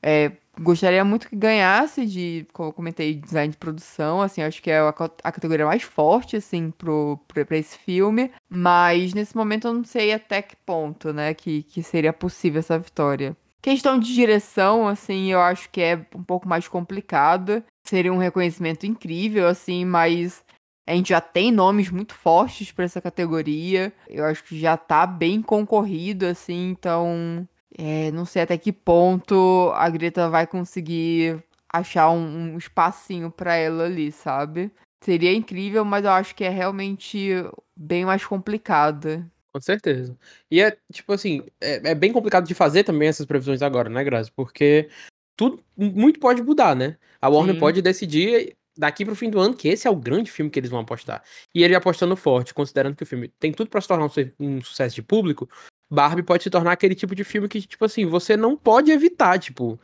É, gostaria muito que ganhasse de, como eu comentei, design de produção, assim, acho que é a, a categoria mais forte, assim, pro, pro, pra esse filme, mas nesse momento eu não sei até que ponto, né, que, que seria possível essa vitória. Questão de direção, assim, eu acho que é um pouco mais complicado, seria um reconhecimento incrível, assim, mas a gente já tem nomes muito fortes para essa categoria. Eu acho que já tá bem concorrido, assim, então. É, não sei até que ponto a Greta vai conseguir achar um, um espacinho para ela ali, sabe? Seria incrível, mas eu acho que é realmente bem mais complicado. Com certeza. E é, tipo assim, é, é bem complicado de fazer também essas previsões agora, né, Grazi? Porque tudo, muito pode mudar, né? A Warner Sim. pode decidir daqui pro fim do ano, que esse é o grande filme que eles vão apostar. E ele apostando forte, considerando que o filme tem tudo para se tornar um, um, sucesso de público, Barbie pode se tornar aquele tipo de filme que, tipo assim, você não pode evitar, tipo,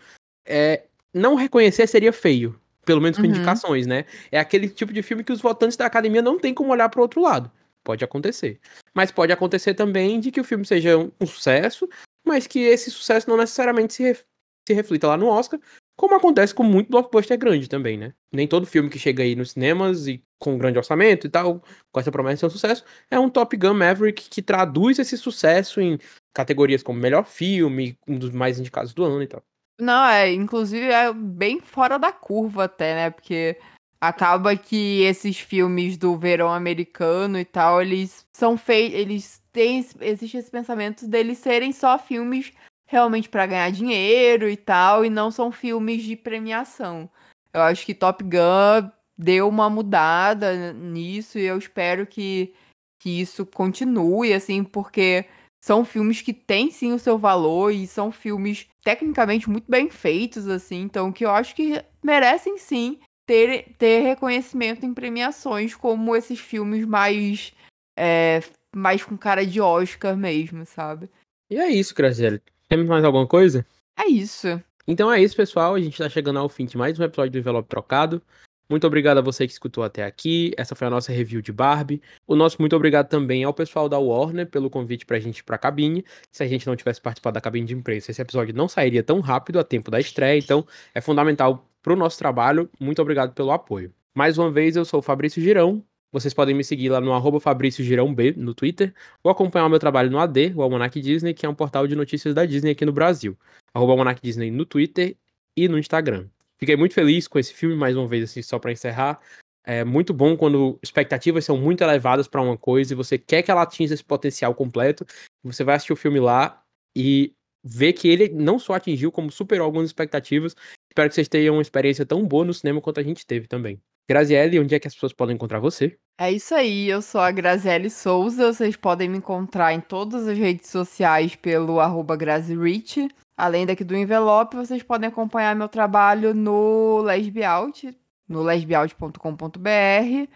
é, não reconhecer seria feio. Pelo menos com uhum. indicações, né? É aquele tipo de filme que os votantes da academia não tem como olhar pro outro lado. Pode acontecer. Mas pode acontecer também de que o filme seja um, sucesso, mas que esse sucesso não necessariamente se, se reflita lá no Oscar, como acontece com muito blockbuster grande também, né? Nem todo filme que chega aí nos cinemas e com um grande orçamento e tal, com essa promessa de ser um sucesso, é um Top Gun Maverick que traduz esse sucesso em categorias como melhor filme, um dos mais indicados do ano e tal. Não, é, inclusive é bem fora da curva até, né? Porque acaba que esses filmes do verão americano e tal, eles são feitos, eles têm existe esse pensamento deles serem só filmes realmente para ganhar dinheiro e tal, e não são filmes de premiação. Eu acho que Top Gun deu uma mudada nisso e eu espero que, que isso continue, assim, porque são filmes que têm sim o seu valor e são filmes tecnicamente muito bem feitos, assim, então que eu acho que merecem sim ter, ter reconhecimento em premiações, como esses filmes mais. É, mais com cara de Oscar mesmo, sabe? E é isso, Graziele. Temos mais alguma coisa? É isso. Então é isso, pessoal. A gente tá chegando ao fim de mais um episódio do Envelope Trocado. Muito obrigado a você que escutou até aqui. Essa foi a nossa review de Barbie. O nosso muito obrigado também ao pessoal da Warner pelo convite pra gente ir pra cabine. Se a gente não tivesse participado da cabine de imprensa, esse episódio não sairia tão rápido a tempo da estreia. Então é fundamental pro nosso trabalho. Muito obrigado pelo apoio. Mais uma vez, eu sou o Fabrício Girão. Vocês podem me seguir lá no arroba Fabrício Girão B no Twitter, ou acompanhar o meu trabalho no AD, o Almanac Disney, que é um portal de notícias da Disney aqui no Brasil. Arroba Almanac Disney no Twitter e no Instagram. Fiquei muito feliz com esse filme, mais uma vez, assim, só para encerrar. É muito bom quando expectativas são muito elevadas para uma coisa e você quer que ela atinja esse potencial completo. Você vai assistir o filme lá e ver que ele não só atingiu, como superou algumas expectativas. Espero que vocês tenham uma experiência tão boa no cinema quanto a gente teve também. Graziele, onde é que as pessoas podem encontrar você? É isso aí, eu sou a Graziele Souza. Vocês podem me encontrar em todas as redes sociais pelo arroba GraziRich. Além daqui do envelope, vocês podem acompanhar meu trabalho no Lesbialt, no lesbialt.com.br.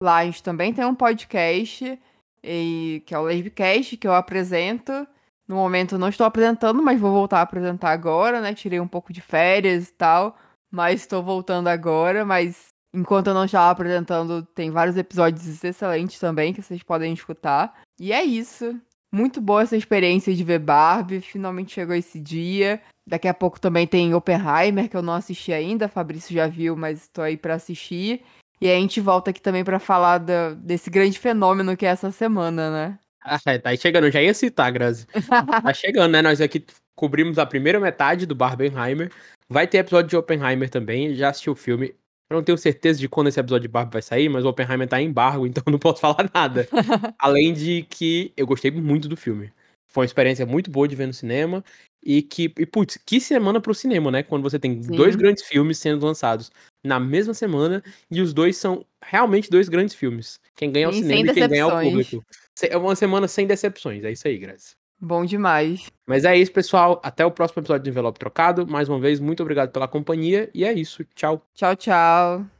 Lá a gente também tem um podcast, e, que é o Lesbicast, que eu apresento. No momento não estou apresentando, mas vou voltar a apresentar agora, né? Tirei um pouco de férias e tal, mas estou voltando agora. Mas enquanto eu não estava apresentando, tem vários episódios excelentes também que vocês podem escutar. E é isso. Muito boa essa experiência de ver Barbie. Finalmente chegou esse dia. Daqui a pouco também tem Oppenheimer, que eu não assisti ainda. Fabrício já viu, mas estou aí para assistir. E a gente volta aqui também para falar da, desse grande fenômeno que é essa semana, né? Ah, é, tá aí chegando, eu já ia citar, Grazi. tá chegando, né? Nós aqui cobrimos a primeira metade do Barbenheimer. Vai ter episódio de Oppenheimer também, já assisti o filme. Eu não tenho certeza de quando esse episódio de Barbie vai sair, mas o Oppenheimer tá em embargo, então eu não posso falar nada. Além de que eu gostei muito do filme. Foi uma experiência muito boa de ver no cinema. E que, e, putz, que semana pro cinema, né? Quando você tem Sim. dois grandes filmes sendo lançados na mesma semana e os dois são realmente dois grandes filmes. Quem ganha é o Sim, cinema e quem ganha é o decepções. público. É uma semana sem decepções, é isso aí, Grazi. Bom demais. Mas é isso, pessoal. Até o próximo episódio do Envelope Trocado. Mais uma vez, muito obrigado pela companhia. E é isso. Tchau. Tchau, tchau.